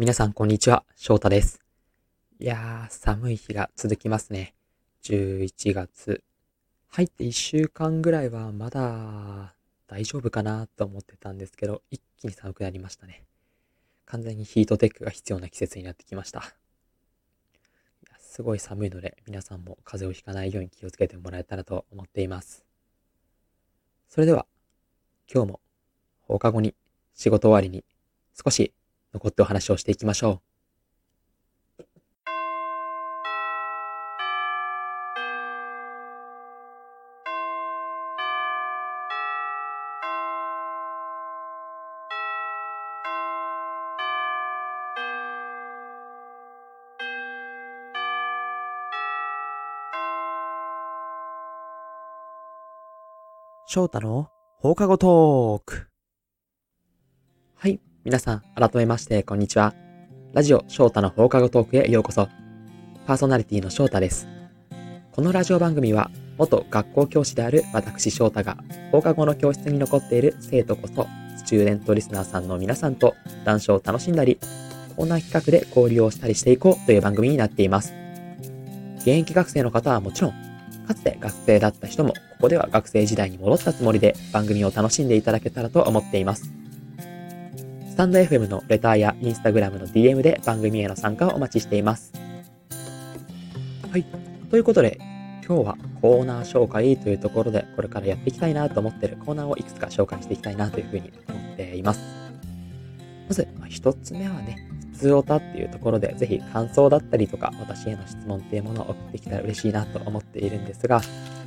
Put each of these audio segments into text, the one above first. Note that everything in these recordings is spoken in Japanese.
皆さんこんにちは、翔太です。いやー、寒い日が続きますね。11月。入って1週間ぐらいはまだ大丈夫かなと思ってたんですけど、一気に寒くなりましたね。完全にヒートテックが必要な季節になってきました。すごい寒いので、皆さんも風邪をひかないように気をつけてもらえたらと思っています。それでは、今日も放課後に仕事終わりに少し残ってお話をしていきましょう。翔太の放課後トーク。はい。皆さん、改めまして、こんにちは。ラジオ翔太の放課後トークへようこそ。パーソナリティの翔太です。このラジオ番組は、元学校教師である私翔太が、放課後の教室に残っている生徒こそ、スチューデントリスナーさんの皆さんと談笑を楽しんだり、コーナー企画で交流をしたりしていこうという番組になっています。現役学生の方はもちろん、かつて学生だった人も、ここでは学生時代に戻ったつもりで番組を楽しんでいただけたらと思っています。タンド FM のレターやインスタグラムの DM で番組への参加をお待ちしています。はい。ということで、今日はコーナー紹介というところで、これからやっていきたいなと思ってるコーナーをいくつか紹介していきたいなというふうに思っています。まず、まあ一つ目はね、普通オタっていうところで、ぜひ感想だったりとか、私への質問っていうものを送ってきたら嬉しいなと思っているんですが、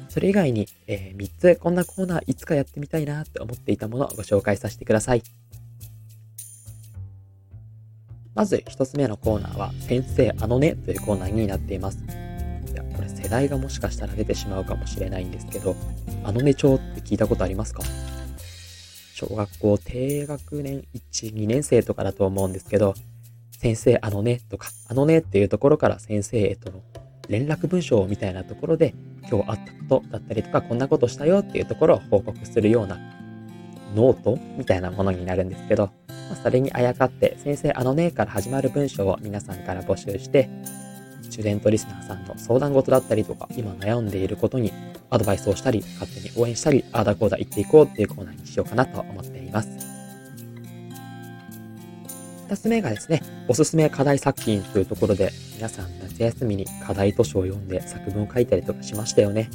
それ以外に、えー3つこんなコーナーいつかやってみたいなって思っていたものをご紹介させてください。まず一つ目のコーナーは、先生あのねというコーナーになっています。いや、これ世代がもしかしたら出てしまうかもしれないんですけど、あのね帳って聞いたことありますか？小学校低学年1、2年生とかだと思うんですけど、先生あのねとか、あのねっていうところから先生へとの連絡文章みたいなところで、今日あったことだったりとか、こんなことしたよっていうところを報告するようなノートみたいなものになるんですけど、まそれにあやかって、先生あのねから始まる文章を皆さんから募集して、スチュデントリスナーさんの相談事だったりとか、今悩んでいることにアドバイスをしたり、勝手に応援したり、あーだこーだ言っていこうっていうコーナーにしようかなと思っています。二つ目がですね、おすすめ課題作品というところで、皆さん夏休みに課題図書を読んで作文を書いたりとかしましたよね。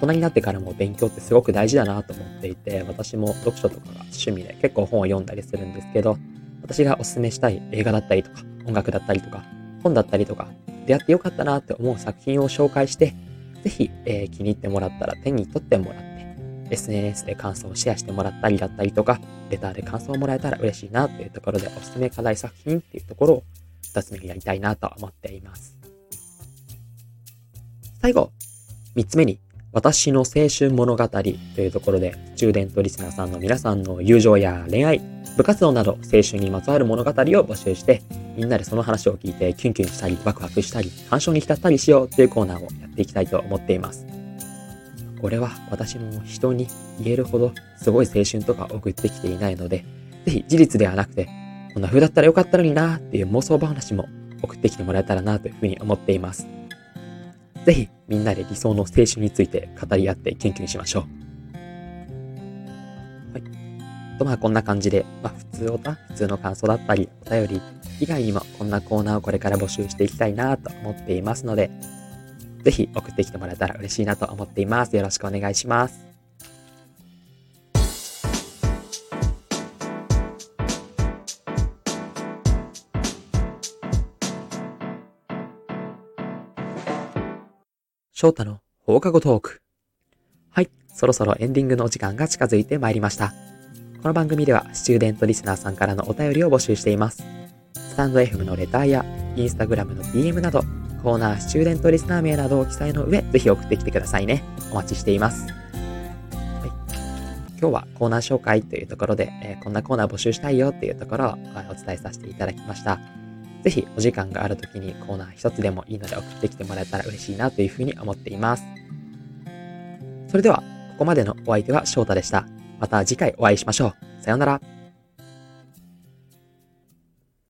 大人になってからも勉強ってすごく大事だなと思っていて、私も読書とかが趣味で結構本を読んだりするんですけど、私がおすすめしたい映画だったりとか、音楽だったりとか、本だったりとか、出会ってよかったなって思う作品を紹介して、ぜひ、えー気に入ってもらったら手に取ってもらって、SNS で感想をシェアしてもらったりだったりとか、レターで感想をもらえたら嬉しいなっていうところでおすすめ課題作品っていうところを二つ目にやりたいなと思っています。最後、三つ目に、私の青春物語というところで、スチューデントリスナーさんの皆さんの友情や恋愛、部活動など青春にまつわる物語を募集して、みんなでその話を聞いてキュンキュンしたり、ワクワクしたり、感傷に浸ったりしようというコーナーをやっていきたいと思っています。これは私も人に言えるほどすごい青春とか送ってきていないので、ぜひ事実ではなくて、こんな風だったらよかったのになーっていう妄想話も送ってきてもらえたらなというふうに思っています。ぜひみんなで理想の青春について語り合ってキュンキュンしましょう。はい。とまあこんな感じで、まあ普通おた、普通の感想だったり、お便り以外にもこんなコーナーをこれから募集していきたいなと思っていますので、ぜひ送ってきてもらえたら嬉しいなと思っています。よろしくお願いします。翔太の放課後トーク。はい、そろそろエンディングのお時間が近づいてまいりました。この番組では、スチューデントリスナーさんからのお便りを募集しています。スタンド FM のレターや、インスタグラムの DM など、コーナー、スチューデントリスナー名などを記載の上、ぜひ送ってきてくださいね。お待ちしています。はい、今日はコーナー紹介というところで、えーこんなコーナー募集したいよっていうところをあお伝えさせていただきました。ぜひお時間がある時にコーナー一つでもいいので送ってきてもらえたら嬉しいなというふうに思っています。それでは、ここまでのお相手は翔太でした。また次回お会いしましょう。さようなら。